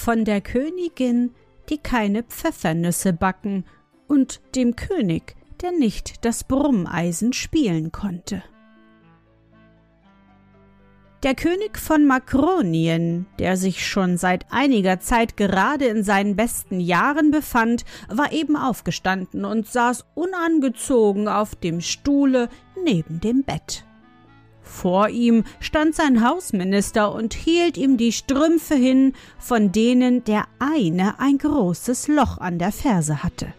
von der Königin, die keine Pfeffernüsse backen, und dem König, der nicht das Brummeisen spielen konnte. Der König von Makronien, der sich schon seit einiger Zeit gerade in seinen besten Jahren befand, war eben aufgestanden und saß unangezogen auf dem Stuhle neben dem Bett. Vor ihm stand sein Hausminister und hielt ihm die Strümpfe hin, von denen der eine ein großes Loch an der Ferse hatte.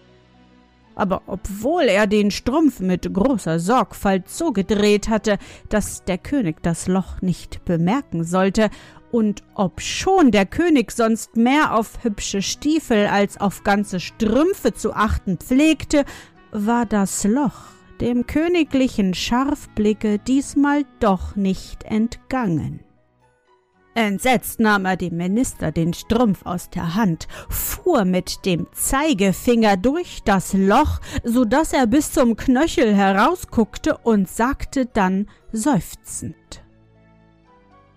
Aber obwohl er den Strumpf mit großer Sorgfalt so gedreht hatte, dass der König das Loch nicht bemerken sollte, und obschon der König sonst mehr auf hübsche Stiefel als auf ganze Strümpfe zu achten pflegte, war das Loch dem königlichen Scharfblicke diesmal doch nicht entgangen. Entsetzt nahm er dem Minister den Strumpf aus der Hand, fuhr mit dem Zeigefinger durch das Loch, so dass er bis zum Knöchel herausguckte und sagte dann seufzend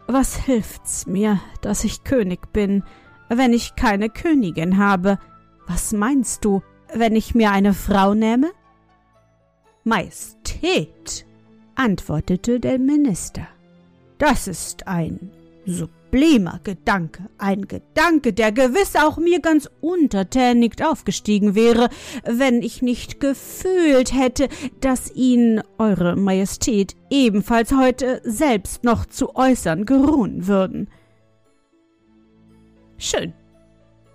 Was hilft's mir, dass ich König bin, wenn ich keine Königin habe? Was meinst du, wenn ich mir eine Frau nähme? Majestät, antwortete der Minister, das ist ein sublimer Gedanke, ein Gedanke, der gewiss auch mir ganz untertänig aufgestiegen wäre, wenn ich nicht gefühlt hätte, dass ihn Eure Majestät ebenfalls heute selbst noch zu äußern geruhen würden. Schön,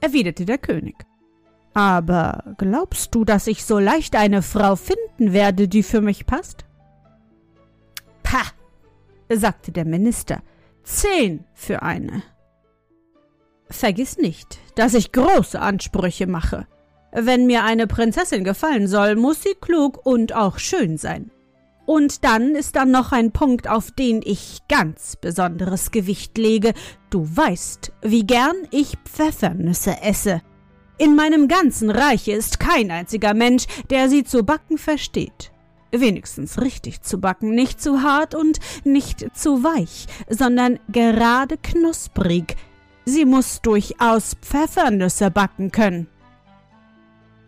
erwiderte der König. Aber glaubst du, dass ich so leicht eine Frau finden werde, die für mich passt? Pah, sagte der Minister, zehn für eine. Vergiss nicht, dass ich große Ansprüche mache. Wenn mir eine Prinzessin gefallen soll, muss sie klug und auch schön sein. Und dann ist da noch ein Punkt, auf den ich ganz besonderes Gewicht lege. Du weißt, wie gern ich Pfeffernüsse esse. In meinem ganzen Reiche ist kein einziger Mensch, der sie zu backen versteht. Wenigstens richtig zu backen, nicht zu hart und nicht zu weich, sondern gerade knusprig. Sie muss durchaus Pfeffernüsse backen können.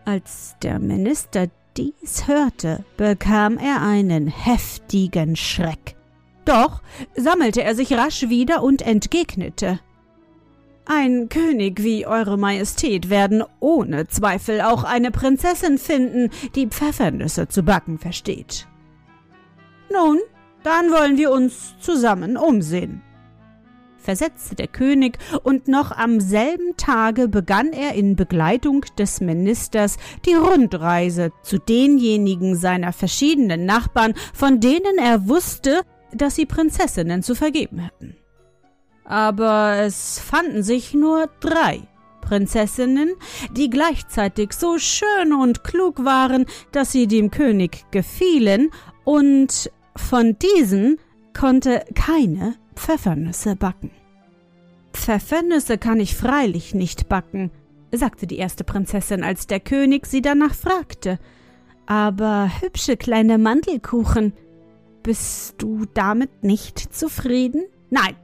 Als der Minister dies hörte, bekam er einen heftigen Schreck. Doch sammelte er sich rasch wieder und entgegnete ein König wie Eure Majestät werden ohne Zweifel auch eine Prinzessin finden, die Pfeffernüsse zu backen versteht. Nun, dann wollen wir uns zusammen umsehen versetzte der König, und noch am selben Tage begann er in Begleitung des Ministers die Rundreise zu denjenigen seiner verschiedenen Nachbarn, von denen er wusste, dass sie Prinzessinnen zu vergeben hätten aber es fanden sich nur drei Prinzessinnen, die gleichzeitig so schön und klug waren, dass sie dem König gefielen, und von diesen konnte keine Pfeffernüsse backen. Pfeffernüsse kann ich freilich nicht backen, sagte die erste Prinzessin, als der König sie danach fragte. Aber hübsche kleine Mandelkuchen, bist du damit nicht zufrieden? Nein,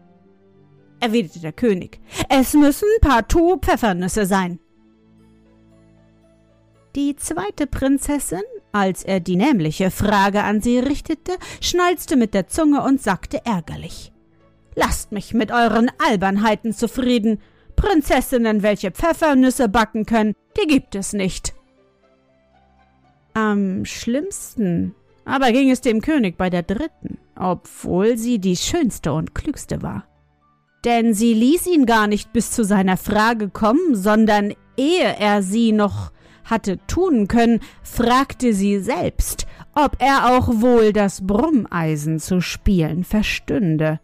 erwiderte der König. Es müssen partout Pfeffernüsse sein. Die zweite Prinzessin, als er die nämliche Frage an sie richtete, schnalzte mit der Zunge und sagte ärgerlich Lasst mich mit euren Albernheiten zufrieden. Prinzessinnen, welche Pfeffernüsse backen können, die gibt es nicht. Am schlimmsten aber ging es dem König bei der dritten, obwohl sie die schönste und klügste war. Denn sie ließ ihn gar nicht bis zu seiner Frage kommen, sondern ehe er sie noch hatte tun können, fragte sie selbst, ob er auch wohl das Brummeisen zu spielen verstünde.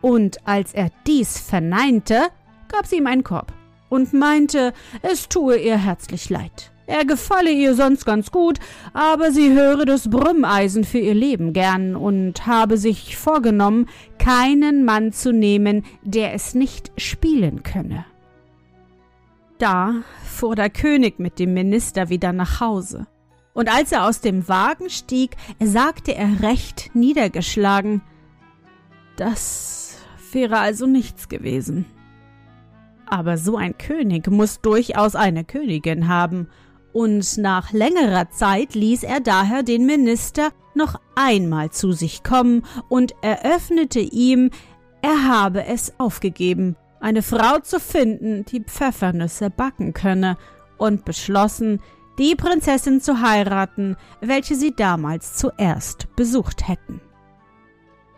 Und als er dies verneinte, gab sie ihm einen Korb und meinte, es tue ihr herzlich leid. Er gefalle ihr sonst ganz gut, aber sie höre das Brümmeisen für ihr Leben gern und habe sich vorgenommen, keinen Mann zu nehmen, der es nicht spielen könne. Da fuhr der König mit dem Minister wieder nach Hause. Und als er aus dem Wagen stieg, sagte er recht niedergeschlagen, das wäre also nichts gewesen. Aber so ein König muss durchaus eine Königin haben, und nach längerer Zeit ließ er daher den Minister noch einmal zu sich kommen und eröffnete ihm, er habe es aufgegeben, eine Frau zu finden, die Pfeffernüsse backen könne, und beschlossen, die Prinzessin zu heiraten, welche sie damals zuerst besucht hätten.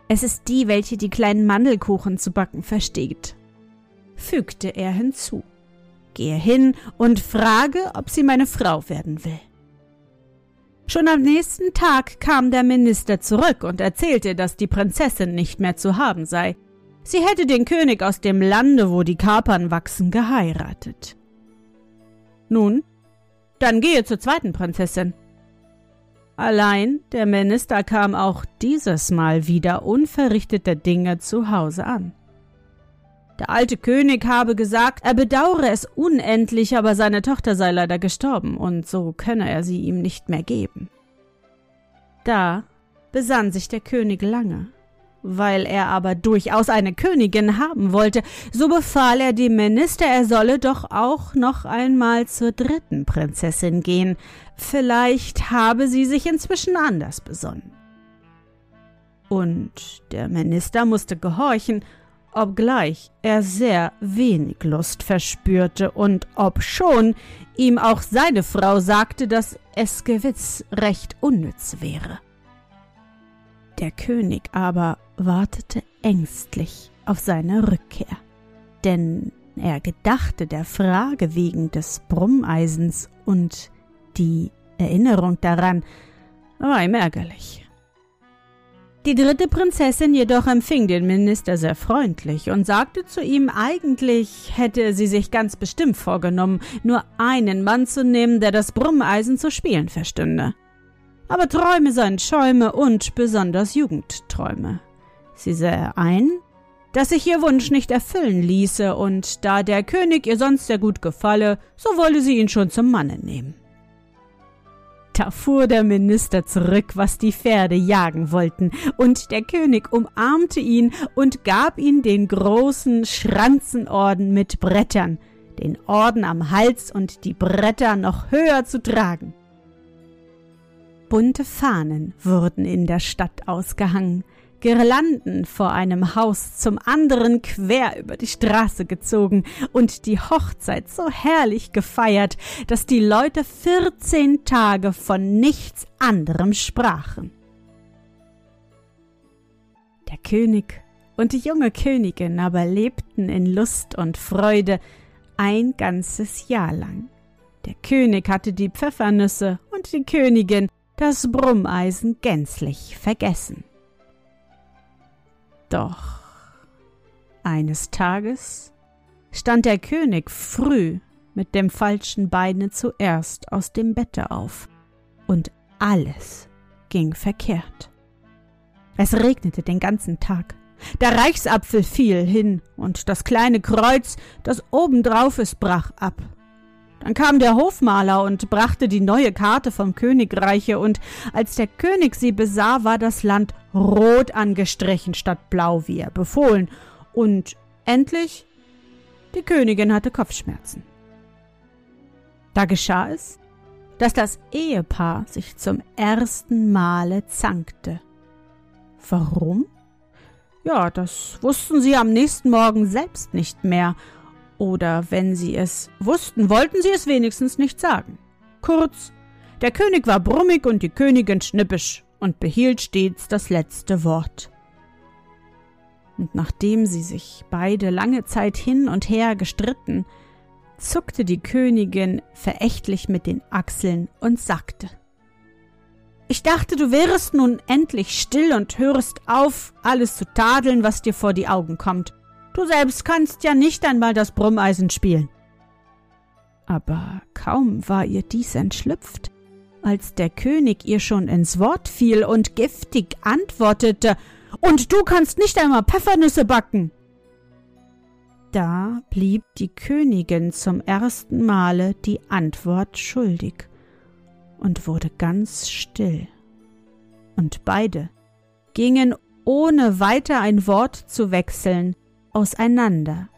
Es ist die, welche die kleinen Mandelkuchen zu backen versteht, fügte er hinzu gehe hin und frage, ob sie meine Frau werden will. Schon am nächsten Tag kam der Minister zurück und erzählte, dass die Prinzessin nicht mehr zu haben sei. Sie hätte den König aus dem Lande, wo die Kapern wachsen, geheiratet. Nun, dann gehe zur zweiten Prinzessin. Allein der Minister kam auch dieses Mal wieder unverrichteter Dinge zu Hause an. Der alte König habe gesagt, er bedauere es unendlich, aber seine Tochter sei leider gestorben, und so könne er sie ihm nicht mehr geben. Da besann sich der König lange. Weil er aber durchaus eine Königin haben wollte, so befahl er dem Minister, er solle doch auch noch einmal zur dritten Prinzessin gehen. Vielleicht habe sie sich inzwischen anders besonnen. Und der Minister musste gehorchen obgleich er sehr wenig Lust verspürte und obschon ihm auch seine Frau sagte, dass es gewiss recht unnütz wäre. Der König aber wartete ängstlich auf seine Rückkehr, denn er gedachte der Frage wegen des Brummeisens und die Erinnerung daran war ihm ärgerlich. Die dritte Prinzessin jedoch empfing den Minister sehr freundlich und sagte zu ihm, eigentlich hätte sie sich ganz bestimmt vorgenommen, nur einen Mann zu nehmen, der das Brummeisen zu spielen verstünde. Aber Träume seien Schäume und besonders Jugendträume. Sie sähe ein, dass sich ihr Wunsch nicht erfüllen ließe, und da der König ihr sonst sehr gut gefalle, so wolle sie ihn schon zum Manne nehmen. Da fuhr der Minister zurück, was die Pferde jagen wollten, und der König umarmte ihn und gab ihm den großen Schranzenorden mit Brettern, den Orden am Hals und die Bretter noch höher zu tragen. Bunte Fahnen wurden in der Stadt ausgehangen, Girlanden vor einem Haus zum anderen quer über die Straße gezogen und die Hochzeit so herrlich gefeiert, dass die Leute vierzehn Tage von nichts anderem sprachen. Der König und die junge Königin aber lebten in Lust und Freude ein ganzes Jahr lang. Der König hatte die Pfeffernüsse und die Königin das Brummeisen gänzlich vergessen. Doch eines Tages stand der König früh mit dem falschen Beine zuerst aus dem Bette auf, und alles ging verkehrt. Es regnete den ganzen Tag. Der Reichsapfel fiel hin, und das kleine Kreuz, das obendrauf ist, brach ab. Dann kam der Hofmaler und brachte die neue Karte vom Königreiche, und als der König sie besah, war das Land rot angestrichen statt blau, wie er befohlen, und endlich die Königin hatte Kopfschmerzen. Da geschah es, dass das Ehepaar sich zum ersten Male zankte. Warum? Ja, das wussten sie am nächsten Morgen selbst nicht mehr, Oder wenn sie es wussten, wollten sie es wenigstens nicht sagen. Kurz, der König war brummig und die Königin schnippisch und behielt stets das letzte Wort. Und nachdem sie sich beide lange Zeit hin und her gestritten, zuckte die Königin verächtlich mit den Achseln und sagte Ich dachte, du wärest nun endlich still und hörest auf, alles zu tadeln, was dir vor die Augen kommt. Du selbst kannst ja nicht einmal das Brummeisen spielen. Aber kaum war ihr dies entschlüpft, als der König ihr schon ins Wort fiel und giftig antwortete Und du kannst nicht einmal Pfeffernüsse backen. Da blieb die Königin zum ersten Male die Antwort schuldig und wurde ganz still. Und beide gingen ohne weiter ein Wort zu wechseln auseinander,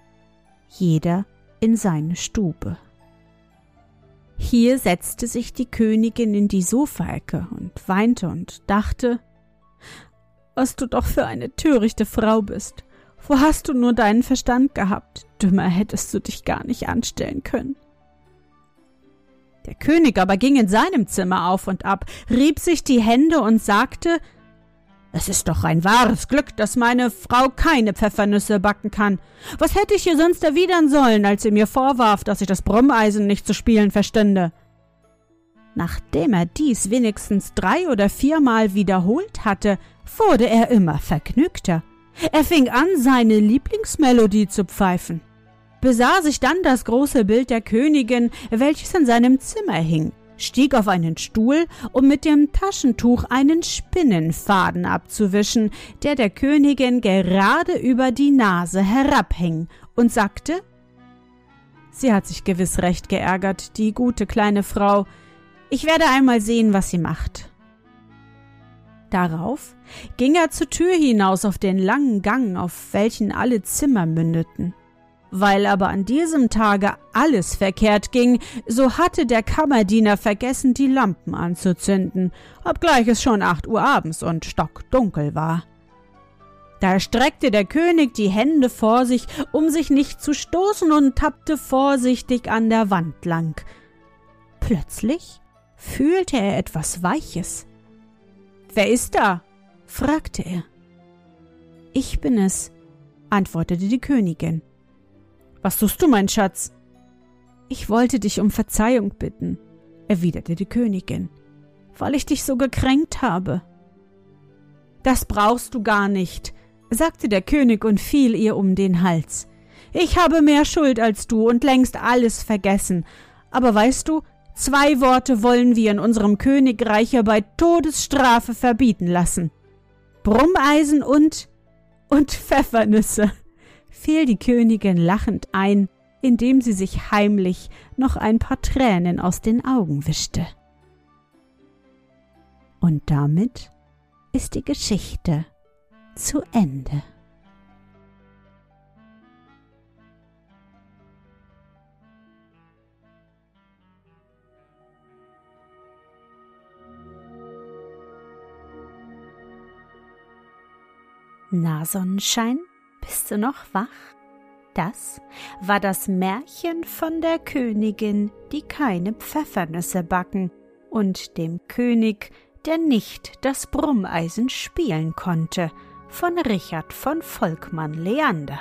jeder in seine Stube. Hier setzte sich die Königin in die Sofaecke und weinte und dachte, was du doch für eine törichte Frau bist. Wo hast du nur deinen Verstand gehabt? Dümmer hättest du dich gar nicht anstellen können. Der König aber ging in seinem Zimmer auf und ab, rieb sich die Hände und sagte, es ist doch ein wahres Glück, dass meine Frau keine Pfeffernüsse backen kann. Was hätte ich ihr sonst erwidern sollen, als sie mir vorwarf, dass ich das Brummeisen nicht zu spielen verstände? Nachdem er dies wenigstens drei oder viermal wiederholt hatte, wurde er immer vergnügter. Er fing an, seine Lieblingsmelodie zu pfeifen, besah sich dann das große Bild der Königin, welches in seinem Zimmer hing, stieg auf einen Stuhl, um mit dem Taschentuch einen Spinnenfaden abzuwischen, der der Königin gerade über die Nase herabhing, und sagte Sie hat sich gewiss recht geärgert, die gute kleine Frau. Ich werde einmal sehen, was sie macht. Darauf ging er zur Tür hinaus auf den langen Gang, auf welchen alle Zimmer mündeten. Weil aber an diesem Tage alles verkehrt ging, so hatte der Kammerdiener vergessen, die Lampen anzuzünden, obgleich es schon acht Uhr abends und stockdunkel war. Da streckte der König die Hände vor sich, um sich nicht zu stoßen, und tappte vorsichtig an der Wand lang. Plötzlich fühlte er etwas Weiches. Wer ist da? fragte er. Ich bin es, antwortete die Königin. Was tust du, mein Schatz? Ich wollte dich um Verzeihung bitten, erwiderte die Königin, weil ich dich so gekränkt habe. Das brauchst du gar nicht, sagte der König und fiel ihr um den Hals. Ich habe mehr Schuld als du und längst alles vergessen. Aber weißt du, Zwei Worte wollen wir in unserem Königreiche bei Todesstrafe verbieten lassen. Brummeisen und und Pfeffernüsse, fiel die Königin lachend ein, indem sie sich heimlich noch ein paar Tränen aus den Augen wischte. Und damit ist die Geschichte zu Ende. Na, Sonnenschein, bist du noch wach? Das war das Märchen von der Königin, die keine Pfeffernüsse backen, und dem König, der nicht das Brummeisen spielen konnte, von Richard von Volkmann Leander.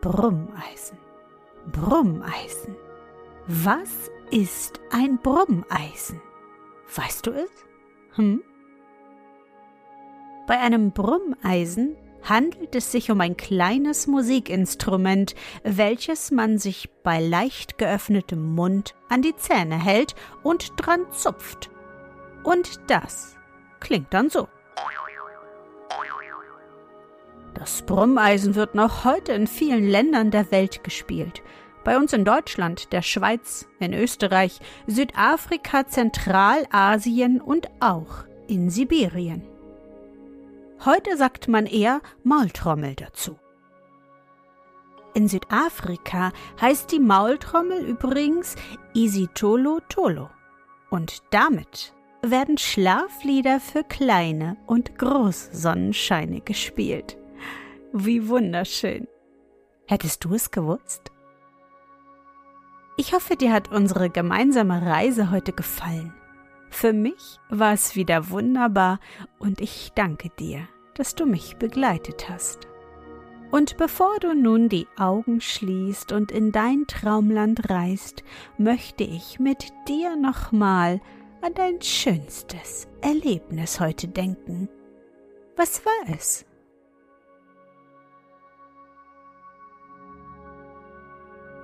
Brummeisen, Brummeisen. Was ist ein Brummeisen? Weißt du es? Hm? Bei einem Brummeisen handelt es sich um ein kleines Musikinstrument, welches man sich bei leicht geöffnetem Mund an die Zähne hält und dran zupft. Und das klingt dann so. Das Brummeisen wird noch heute in vielen Ländern der Welt gespielt. Bei uns in Deutschland, der Schweiz, in Österreich, Südafrika, Zentralasien und auch in Sibirien. Heute sagt man eher Maultrommel dazu. In Südafrika heißt die Maultrommel übrigens Isitolo Tolo. Und damit werden Schlaflieder für kleine und Großsonnenscheine gespielt. Wie wunderschön. Hättest du es gewusst? Ich hoffe, dir hat unsere gemeinsame Reise heute gefallen. Für mich war es wieder wunderbar und ich danke dir, dass du mich begleitet hast. Und bevor du nun die Augen schließt und in dein Traumland reist, möchte ich mit dir nochmal an dein schönstes Erlebnis heute denken. Was war es?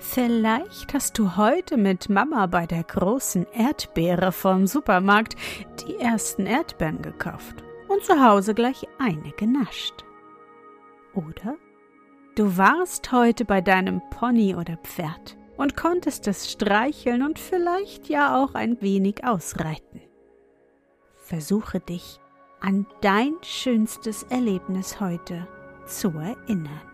Vielleicht hast du heute mit Mama bei der großen Erdbeere vom Supermarkt die ersten Erdbeeren gekauft und zu Hause gleich eine genascht. Oder du warst heute bei deinem Pony oder Pferd und konntest es streicheln und vielleicht ja auch ein wenig ausreiten. Versuche dich an dein schönstes Erlebnis heute zu erinnern.